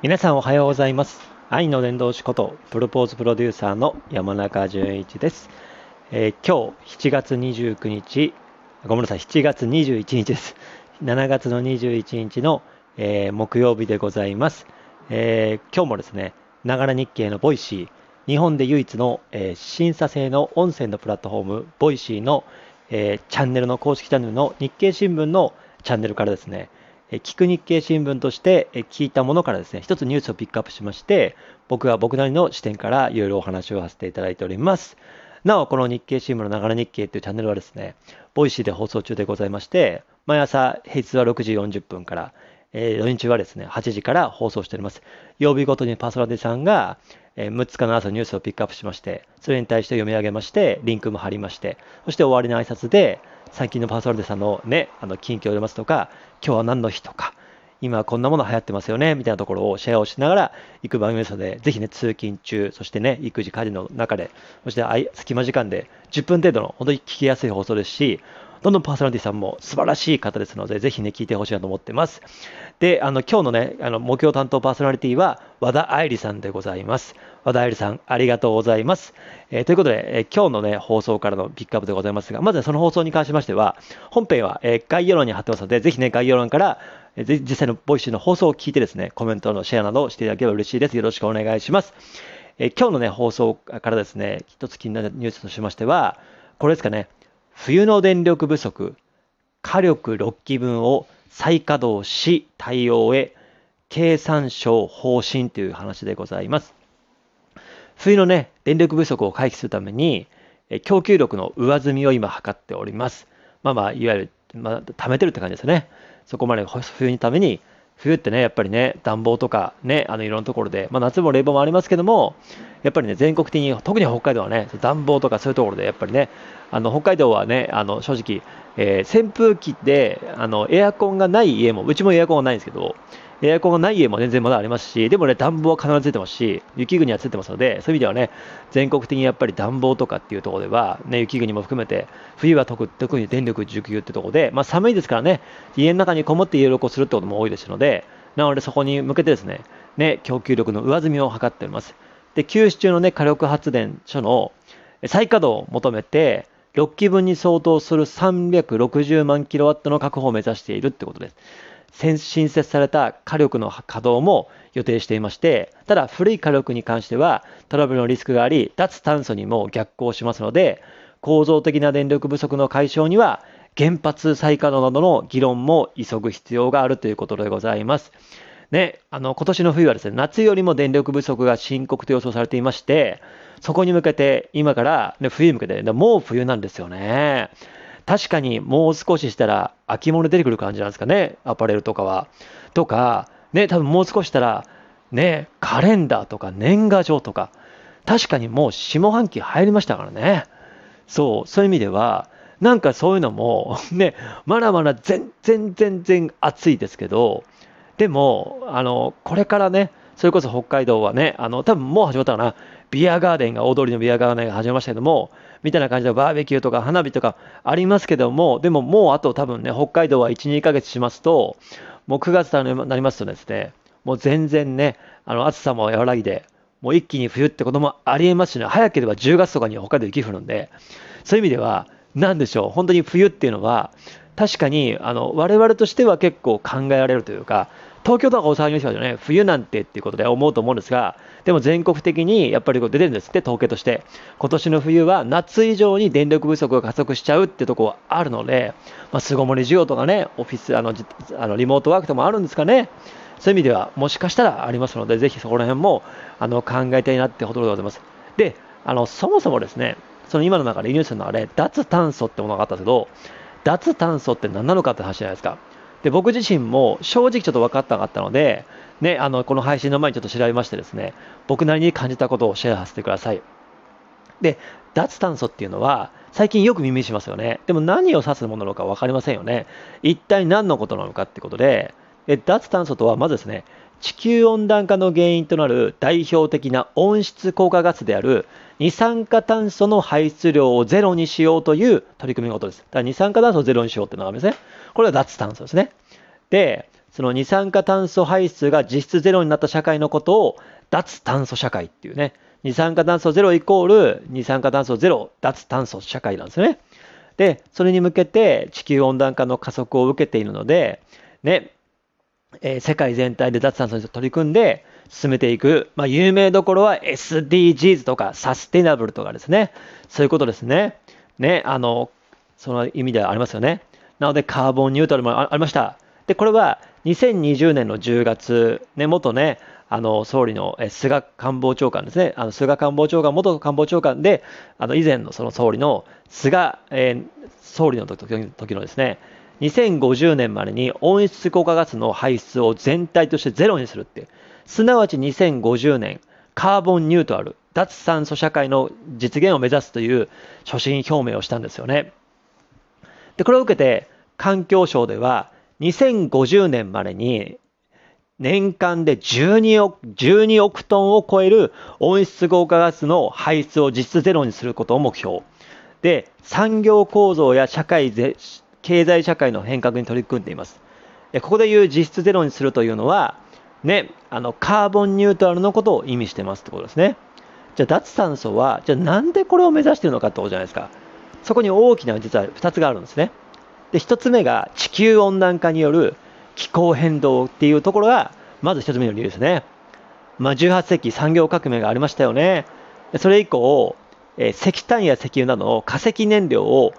皆さんおはようございます。愛の伝道師ことプロポーズプロデューサーの山中淳一です、えー、今日7月29日ごめんなさい7月21日です。7月の21日の、えー、木曜日でございます、えー、今日もですねながら日経の Voicy 日本で唯一の、え審査制の音声のプラットフォーム Voicy の、えチャンネルの公式チャンネルの日経新聞のチャンネルからですね聞く日経新聞として聞いたものからですね、一つニュースをピックアップしまして、僕は僕なりの視点からいろいろお話をさせていただいております。なお、この日経新聞のながら日経というチャンネルはですね、 Voicy で放送中でございまして、毎朝平日は6時40分から、えー、土日はですね、8時から放送しております。曜日ごとにパーソナリティさんが、えー、その日の朝ニュースをピックアップしまして、それに対して読み上げまして、リンクも貼りまして、そして終わりの挨拶で、最近のパーソナリティさんのね、あの近況を読ますとか、今日は何の日とか、今こんなもの流行ってますよね、みたいなところをシェアをしながら行く番組ですので、ぜひね、通勤中、そしてね、育児家事の中で、そして隙間時間で10分程度の本当に聞きやすい放送ですし、どんどんパーソナリティさんも素晴らしい方ですので、ぜひね、聞いてほしいなと思ってます。で、あの、今日のね、あの、目標担当パーソナリティは、和田愛理さんでございます。和田愛理さん、ありがとうございます。えー、ということで、えー、今日のね、放送からのピックアップでございますが、まずはその放送に関しましては、本編は、えー、概要欄に貼ってますので、ぜひね、概要欄から、えー、実際の Voicy の放送を聞いてですね、コメントのシェアなどをしていただければ嬉しいです。よろしくお願いします。え、今日のね、放送からですね、一つ気になるニュースとしましては、これですかね、冬の電力不足、火力6基分を再稼働し対応へ経産省方針という話でございます。冬のね、電力不足を回避するために、供給力の上積みを今測っております。まあまあ、いわゆる、まあ、貯めてるって感じですね。そこまで冬のために、冬ってね、やっぱりね、暖房とかね、あのいろんなところで、まあ、夏も冷房もありますけども、やっぱりね、全国的に、特に北海道はね、暖房とかそういうところで、やっぱりね、あの北海道はね、あの正直、えー、扇風機であのエアコンがない家も、うちもエアコンがないんですけど、エアコンがない家も全然まだありますし、でもね、暖房は必ずついてますし、雪国はついてますので、そういう意味ではね、全国的にやっぱり暖房とかっていうところでは、ね、雪国も含めて、冬は特特に電力需給ってところで、まあ、寒いですからね、家の中にこもっていろいろするってことも多いですので、なのでそこに向けてですね、ね供給力の上積みを図っております。で、休止中のね、火力発電所の再稼働を求めて、6基分に相当する360万キロワットの確保を目指しているってことです。新設された火力の稼働も予定していまして、ただ古い火力に関してはトラブルのリスクがあり、脱炭素にも逆行しますので、構造的な電力不足の解消には原発再稼働などの議論も急ぐ必要があるということでございます。ね、あの今年の冬はですね、夏よりも電力不足が深刻と予想されていまして、そこに向けて、今から、ね、冬に向けて、もう冬なんですよね。確かにもう少ししたら秋物出てくる感じなんですかね、アパレルとかは。とか、ね、多分もう少ししたら、ね、カレンダーとか年賀状とか、確かにもう下半期入りましたからね。そう、そういう意味では、なんかそういうのも、ね、まだまだ全然全然暑いですけど、でも、あの、これからね、それこそ北海道はね、あの、多分もう始まったかな、ビアガーデンが、大通りのビアガーデンが始まりましたけども、みたいな感じでバーベキューとか花火とかありますけども、でももうあと多分ね、北海道は1、2ヶ月しますと、もう9月になりますとですね、もう全然ね、あの暑さも和らぎで、もう一気に冬ってこともありえますしね、早ければ10月とかに北海道雪降るんで、そういう意味では、なんでしょう、本当に冬っていうのは、確かにあの我々としては結構考えられるというか、東京とか大阪の人はね、冬なんてっていうことで思うと思うんですが、でも全国的にやっぱりこう出てるんですって、統計として。今年の冬は夏以上に電力不足が加速しちゃうってとこはあるので、まあ、巣ごもり需要とかね、オフィス、あの、あのリモートワークとかもあるんですかね。そういう意味では、もしかしたらありますので、ぜひそこら辺もあの考えたいなってほどでございます。で、あのそもそもですね、その今の中でニュースのあれ、脱炭素ってものがあったんですけど、脱炭素って何なのかって話じゃないですか。で僕自身も正直ちょっと分かったなかったので、ね、あのこの配信の前にちょっと調べましてですね、僕なりに感じたことをシェアさせてください。で、脱炭素っていうのは、最近よく耳にしますよね。でも何を指すものなのか分かりませんよね。一体何のことなのかってことで、で脱炭素とはまずですね、地球温暖化の原因となる代表的な温室効果ガスである二酸化炭素の排出量をゼロにしようという取り組みのことです。だから二酸化炭素をゼロにしようっていうのがあるんですね。これは脱炭素ですね。で、その二酸化炭素排出が実質ゼロになった社会のことを脱炭素社会っていうね、二酸化炭素ゼロイコール二酸化炭素ゼロ脱炭素社会なんですよね。で、それに向けて地球温暖化の加速を受けているので、ね、えー、世界全体で脱炭素に取り組んで進めていく、まあ、有名どころは SDGs とかサステナブルとかですね、そういうことですね。ね、あの、その意味ではありますよね。なので、カーボンニュートラルもありました。で、これは2020年の10月、ね、元ね、あの総理の菅官房長官ですね、あの菅官房長官、元官房長官で、あの以前のその総理の菅、えー、総理の時のですね、2050年までに温室効果ガスの排出を全体としてゼロにするって、すなわち2050年、カーボンニュートラル、脱炭素社会の実現を目指すという所信表明をしたんですよね。で、これを受けて、環境省では、2050年までに年間で12億 ,12 億トンを超える温室効果ガスの排出を実質ゼロにすることを目標。で、産業構造や社会経済社会の変革に取り組んでいます。ここでいう実質ゼロにするというのは、ね、あのカーボンニュートラルのことを意味してますってことですね。じゃあ脱炭素は、じゃあなんでこれを目指しているのかってことじゃないですか。そこに大きな実は2つがあるんですね。で、1つ目が地球温暖化による気候変動っていうところが、まず1つ目の理由ですね。まあ、18世紀産業革命がありましたよね。それ以降、え、石炭や石油などの化石燃料を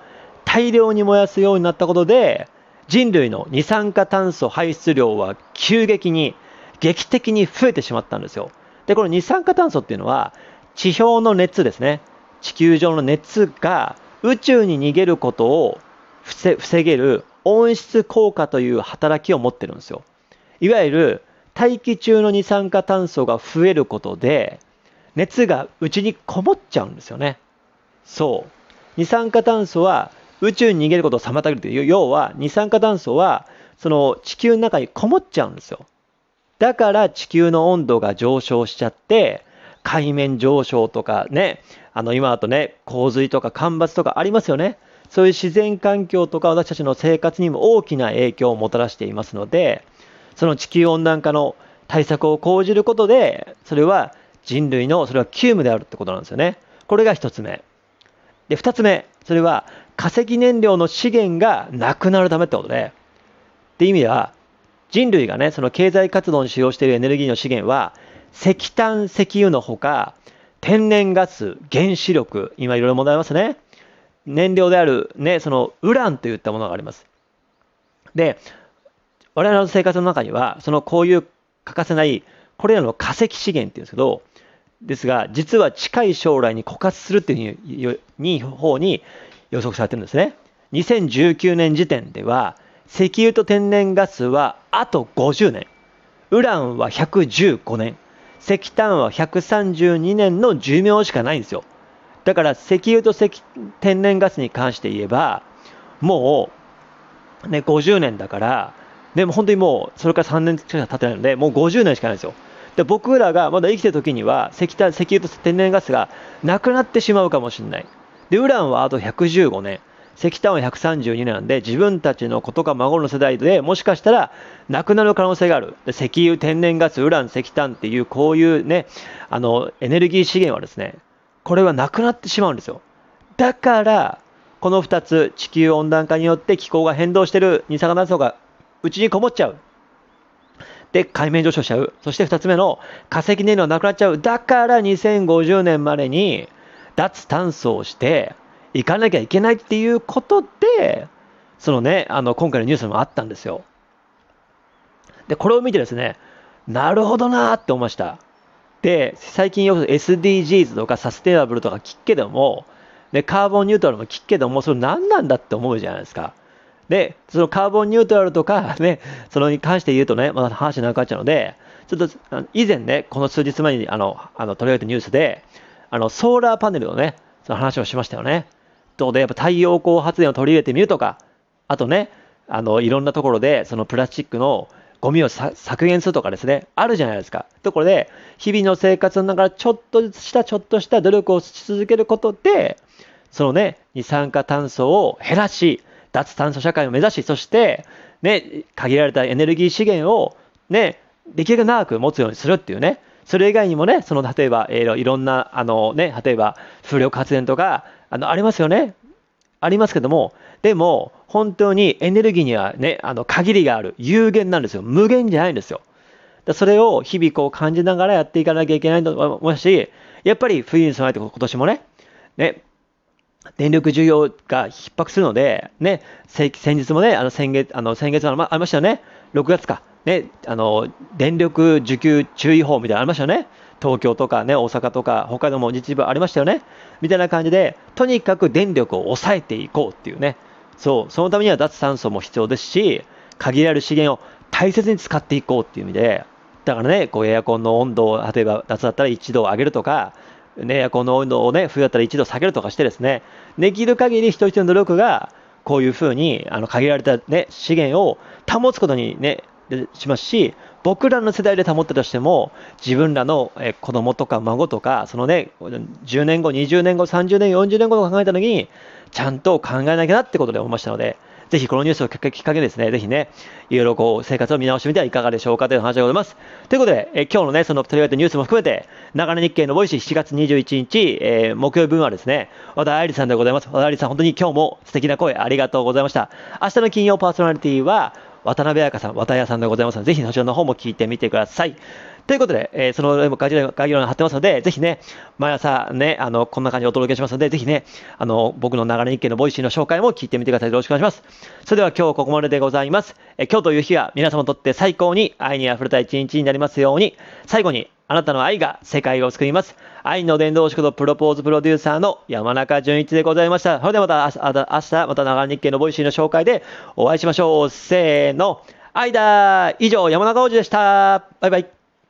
大量に燃やすようになったことで、人類の二酸化炭素排出量は急激に、劇的に増えてしまったんですよ。で、この二酸化炭素っていうのは、地表の熱ですね。地球上の熱が宇宙に逃げることを防げる温室効果という働きを持ってるんですよ。いわゆる大気中の二酸化炭素が増えることで熱が内にこもっちゃうんですよね。そう。二酸化炭素は宇宙に逃げることを妨げるという、要は二酸化炭素はその地球の中にこもっちゃうんですよ。だから地球の温度が上昇しちゃって、海面上昇とかね、あの今だとね、洪水とか干ばつとかありますよね。そういう自然環境とか私たちの生活にも大きな影響をもたらしていますので、その地球温暖化の対策を講じることで、それは人類のそれは急務であるってことなんですよね。これが1つ目。で、2つ目、それは化石燃料の資源がなくなるためってことで、って意味では、人類がね、その経済活動に使用しているエネルギーの資源は、石炭、石油のほか、天然ガス、原子力、今いろいろ問題ありますね。燃料である、ね、そのウランといったものがあります。で、我々の生活の中には、そのこういう欠かせない、これらの化石資源っていうんですけど、ですが、実は近い将来に枯渇するっていうに方に予測されてるんですね。2019年時点では、石油と天然ガスはあと50年、ウランは115年、石炭は132年の寿命しかないんですよ。だから石油と石天然ガスに関して言えば、もう、ね、50年だから、でも本当にもう、それから3年しか経ってないので、もう50年しかないんですよ。で僕らがまだ生きてる時には石炭、石油と天然ガスがなくなってしまうかもしれない。で、ウランはあと115年。石炭は132年なんで、自分たちの子とか孫の世代でもしかしたらなくなる可能性がある。で石油、天然ガス、ウラン、石炭っていうこういうね、あの、エネルギー資源はですね、これはなくなってしまうんですよ。だから、この2つ、地球温暖化によって気候が変動してる二酸化炭素がうちにこもっちゃう。で、海面上昇しちゃう。そして2つ目の化石燃料なくなっちゃう。だから2050年までに脱炭素をしていかなきゃいけないっていうことで、そのね、あの今回のニュースもあったんですよ。で、これを見てですね、なるほどなーって思いました。で、最近よく SDGs とかサステナブルとか聞くけども、で、カーボンニュートラルも聞くけども、それ何なんだって思うじゃないですか。で、そのカーボンニュートラルとかね、そのに関して言うとね、まだ話長くなっちゃうので、ちょっと以前ね、この数日前にあのあの取り上げたニュースで、あのソーラーパネルのね、その話をしましたよね。とで、やっぱ太陽光発電を取り入れてみるとか、あとね、あのいろんなところでそのプラスチックのゴミを削減するとかですね、あるじゃないですか。ところで、日々の生活の中でちょっとしたちょっとした努力をし続けることで、そのね、二酸化炭素を減らし、脱炭素社会を目指し、そして、ね、限られたエネルギー資源を、ね、できるだけ長く持つようにするっていうね、それ以外にもね、その例えば、えー、いろんな、あのね、例えば風力発電とか、あのありますよね。ありますけども、でも、本当にエネルギーにはね、あの限りがある。有限なんですよ。無限じゃないんですよ。それを日々こう感じながらやっていかなきゃいけないと思いますし、やっぱり冬に備えて今年もね、ね、電力需要が逼迫するので、ね、先日もね、あの先月、あの先月ありましたよね、6月か、ね、あの電力需給注意報みたいなのありましたよね。東京とかね、大阪とか、北海道も一部ありましたよね。みたいな感じで、とにかく電力を抑えていこうっていうね。そう、そのためには脱炭素も必要ですし、限られる資源を大切に使っていこうっていう意味で、だからね、こうエアコンの温度を、例えば夏だったら1度上げるとか、ね、エアコンの温度をね、冬だったら1度下げるとかしてですね、できる限り一人一人の努力が、こういうふうに、あの、限られたね、資源を保つことにね、しますし、僕らの世代で保ったとしても、自分らの子供とか孫とか、そのね、10年後、20年後、30年、40年後と考えたときに、ちゃんと考えなきゃなってことで思いましたので、ぜひこのニュースをきっかけですね、ぜひね、いろいろこう生活を見直してみてはいかがでしょうかという話でございます。ということで、え今日のね、その取り上げたニュースも含めて、ながら日経の Voicy 7月21日、えー、木曜日分はですね、和田愛理さんでございます。和田愛理さん、本当に今日も素敵な声ありがとうございました。明日の金曜パーソナリティは、渡辺彩香さん、渡谷さんでございますので、ぜひそちらの方も聞いてみてください。ということで、えー、その概要欄に貼ってますので、ぜひね、毎朝ね、あの、こんな感じでお届けしますので、ぜひね、あの、僕のながら日経の Voicy の紹介も聞いてみてください。よろしくお願いします。それでは今日ここまででございます。え今日という日は皆様にとって最高に愛に溢れた一日になりますように、最後にあなたの愛が世界を救います。愛の伝道師ことプロポーズプロデューサーの山中淳一でございました。それではまた明日、またながら日経の Voicy の紹介でお会いしましょう。せーの。愛だ以上、山中王子でした。バイバイ。